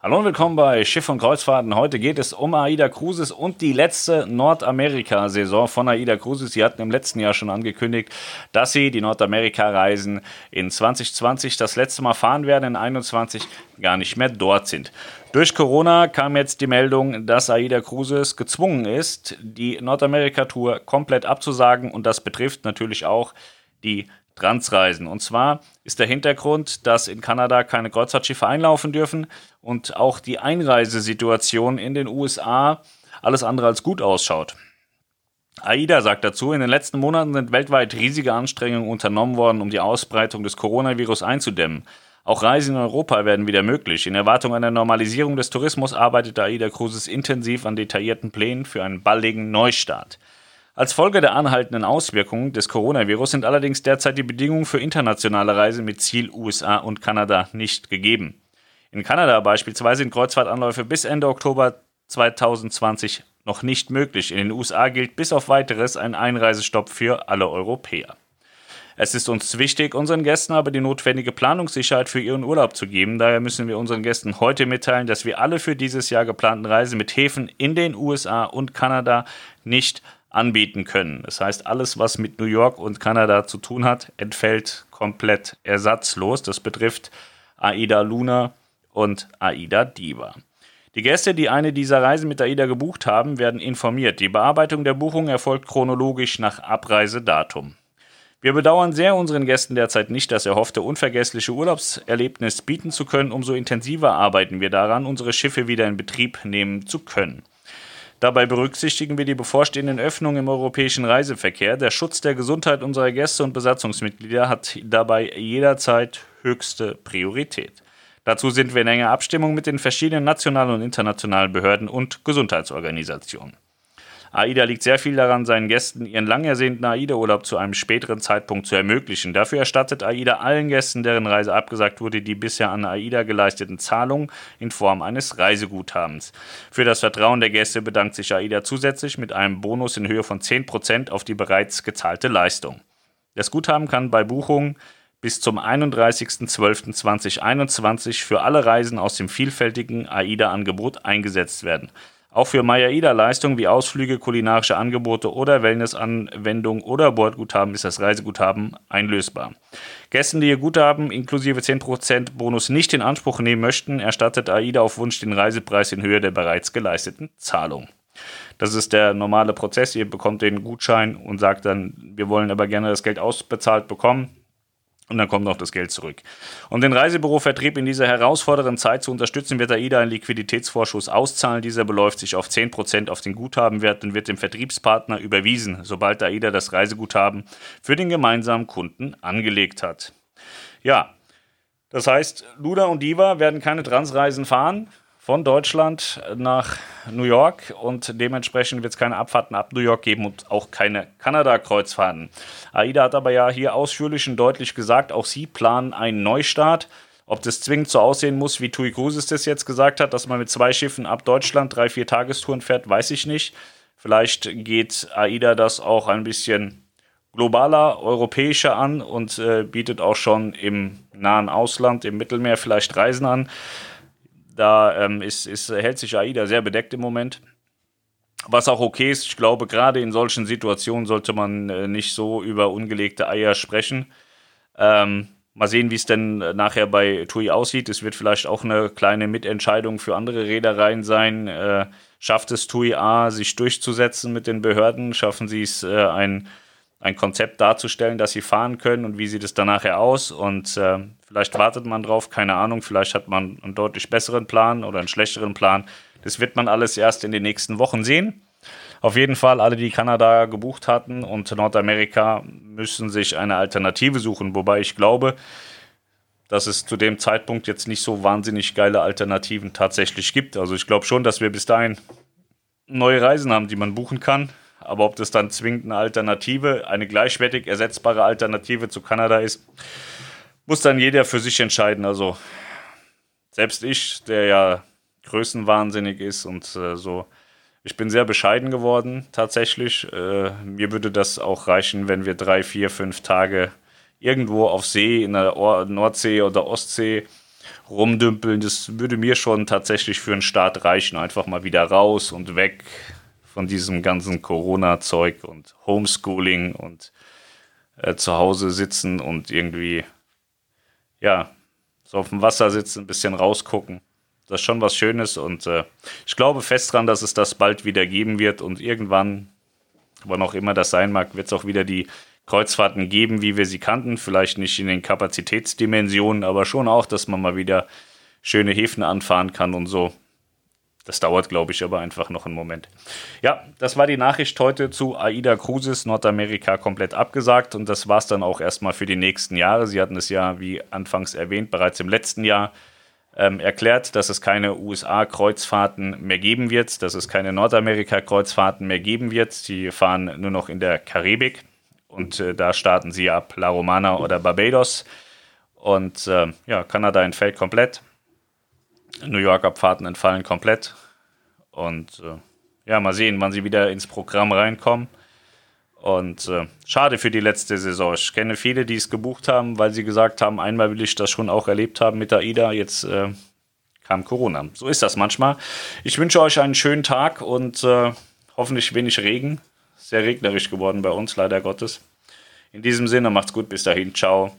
Hallo und willkommen bei Schiff und Kreuzfahrten. Heute geht es um AIDA Cruises und die letzte Nordamerika-Saison von AIDA Cruises. Sie hatten im letzten Jahr schon angekündigt, dass sie die Nordamerika-Reisen in 2020 das letzte Mal fahren werden, in 2021 gar nicht mehr dort sind. Durch Corona kam jetzt die Meldung, dass AIDA Cruises gezwungen ist, die Nordamerika-Tour komplett abzusagen und das betrifft natürlich auch die Transreisen. Und zwar ist der Hintergrund, dass in Kanada keine Kreuzfahrtschiffe einlaufen dürfen und auch die Einreisesituation in den USA alles andere als gut ausschaut. AIDA sagt dazu, in den letzten Monaten sind weltweit riesige Anstrengungen unternommen worden, um die Ausbreitung des Coronavirus einzudämmen. Auch Reisen in Europa werden wieder möglich. In Erwartung einer Normalisierung des Tourismus arbeitet AIDA Cruises intensiv an detaillierten Plänen für einen baldigen Neustart. Als Folge der anhaltenden Auswirkungen des Coronavirus sind allerdings derzeit die Bedingungen für internationale Reisen mit Ziel USA und Kanada nicht gegeben. In Kanada beispielsweise sind Kreuzfahrtanläufe bis Ende Oktober 2020 noch nicht möglich. In den USA gilt bis auf weiteres ein Einreisestopp für alle Europäer. Es ist uns wichtig, unseren Gästen aber die notwendige Planungssicherheit für ihren Urlaub zu geben. Daher müssen wir unseren Gästen heute mitteilen, dass wir alle für dieses Jahr geplanten Reisen mit Häfen in den USA und Kanada nicht anbieten können. Das heißt, alles, was mit New York und Kanada zu tun hat, entfällt komplett ersatzlos. Das betrifft AIDA Luna und AIDA Diva. Die Gäste, die eine dieser Reisen mit AIDA gebucht haben, werden informiert. Die Bearbeitung der Buchung erfolgt chronologisch nach Abreisedatum. Wir bedauern sehr, unseren Gästen derzeit nicht das erhoffte unvergessliche Urlaubserlebnis bieten zu können. Umso intensiver arbeiten wir daran, unsere Schiffe wieder in Betrieb nehmen zu können. Dabei berücksichtigen wir die bevorstehenden Öffnungen im europäischen Reiseverkehr. Der Schutz der Gesundheit unserer Gäste und Besatzungsmitglieder hat dabei jederzeit höchste Priorität. Dazu sind wir in enger Abstimmung mit den verschiedenen nationalen und internationalen Behörden und Gesundheitsorganisationen. AIDA liegt sehr viel daran, seinen Gästen ihren lang ersehnten AIDA-Urlaub zu einem späteren Zeitpunkt zu ermöglichen. Dafür erstattet AIDA allen Gästen, deren Reise abgesagt wurde, die bisher an AIDA geleisteten Zahlungen in Form eines Reiseguthabens. Für das Vertrauen der Gäste bedankt sich AIDA zusätzlich mit einem Bonus in Höhe von 10% auf die bereits gezahlte Leistung. Das Guthaben kann bei Buchungen bis zum 31.12.2021 für alle Reisen aus dem vielfältigen AIDA-Angebot eingesetzt werden. Auch für Maya-Ida-Leistungen wie Ausflüge, kulinarische Angebote oder Wellnessanwendungen oder Bordguthaben ist das Reiseguthaben einlösbar. Gästen, die ihr Guthaben inklusive 10% Bonus nicht in Anspruch nehmen möchten, erstattet AIDA auf Wunsch den Reisepreis in Höhe der bereits geleisteten Zahlung. Das ist der normale Prozess. Ihr bekommt den Gutschein und sagt dann, wir wollen aber gerne das Geld ausbezahlt bekommen. Und dann kommt noch das Geld zurück. Um den Reisebürovertrieb in dieser herausfordernden Zeit zu unterstützen, wird AIDA einen Liquiditätsvorschuss auszahlen. Dieser beläuft sich auf 10% auf den Guthabenwert und wird dem Vertriebspartner überwiesen, sobald AIDA das Reiseguthaben für den gemeinsamen Kunden angelegt hat. Ja, das heißt, Luda und Diva werden keine Transreisen fahren von Deutschland nach New York und dementsprechend wird es keine Abfahrten ab New York geben und auch keine Kanada-Kreuzfahrten. AIDA hat aber ja hier ausführlich und deutlich gesagt, auch sie planen einen Neustart. Ob das zwingend so aussehen muss, wie Tui Cruises das jetzt gesagt hat, dass man mit zwei Schiffen ab Deutschland drei, vier Tagestouren fährt, weiß ich nicht. Vielleicht geht AIDA das auch ein bisschen globaler, europäischer an und äh, bietet auch schon im nahen Ausland, im Mittelmeer vielleicht Reisen an. Da ähm, ist, ist, hält sich AIDA sehr bedeckt im Moment. Was auch okay ist, ich glaube, gerade in solchen Situationen sollte man äh, nicht so über ungelegte Eier sprechen. Ähm, mal sehen, wie es denn äh, nachher bei TUI aussieht. Es wird vielleicht auch eine kleine Mitentscheidung für andere Reedereien sein. Äh, schafft es TUI A, sich durchzusetzen mit den Behörden? Schaffen sie es, äh, ein ein Konzept darzustellen, dass sie fahren können und wie sieht es dann nachher aus. Und äh, vielleicht wartet man drauf, keine Ahnung, vielleicht hat man einen deutlich besseren Plan oder einen schlechteren Plan. Das wird man alles erst in den nächsten Wochen sehen. Auf jeden Fall, alle, die Kanada gebucht hatten und Nordamerika, müssen sich eine Alternative suchen. Wobei ich glaube, dass es zu dem Zeitpunkt jetzt nicht so wahnsinnig geile Alternativen tatsächlich gibt. Also ich glaube schon, dass wir bis dahin neue Reisen haben, die man buchen kann. Aber ob das dann zwingend eine Alternative, eine gleichwertig ersetzbare Alternative zu Kanada ist, muss dann jeder für sich entscheiden. Also selbst ich, der ja größenwahnsinnig ist und äh, so, ich bin sehr bescheiden geworden tatsächlich. Äh, mir würde das auch reichen, wenn wir drei, vier, fünf Tage irgendwo auf See, in der Nordsee oder Ostsee rumdümpeln. Das würde mir schon tatsächlich für einen Start reichen. Einfach mal wieder raus und weg von diesem ganzen Corona-Zeug und Homeschooling und äh, zu Hause sitzen und irgendwie, ja, so auf dem Wasser sitzen, ein bisschen rausgucken. Das ist schon was Schönes und äh, ich glaube fest dran, dass es das bald wieder geben wird und irgendwann, wann auch immer das sein mag, wird es auch wieder die Kreuzfahrten geben, wie wir sie kannten. Vielleicht nicht in den Kapazitätsdimensionen, aber schon auch, dass man mal wieder schöne Häfen anfahren kann und so. Das dauert, glaube ich, aber einfach noch einen Moment. Ja, das war die Nachricht heute zu AIDA Cruises, Nordamerika komplett abgesagt und das war es dann auch erstmal für die nächsten Jahre. Sie hatten es ja, wie anfangs erwähnt, bereits im letzten Jahr ähm, erklärt, dass es keine USA-Kreuzfahrten mehr geben wird, dass es keine Nordamerika-Kreuzfahrten mehr geben wird. Sie fahren nur noch in der Karibik. Und äh, da starten sie ab La Romana oder Barbados. Und äh, ja, Kanada entfällt komplett. New York Abfahrten entfallen komplett. Und äh, ja, mal sehen, wann sie wieder ins Programm reinkommen. Und äh, schade für die letzte Saison. Ich kenne viele, die es gebucht haben, weil sie gesagt haben, einmal will ich das schon auch erlebt haben mit AIDA. Jetzt äh, kam Corona. So ist das manchmal. Ich wünsche euch einen schönen Tag und äh, hoffentlich wenig Regen sehr regnerisch geworden bei uns, leider Gottes. In diesem Sinne, macht's gut, bis dahin, ciao.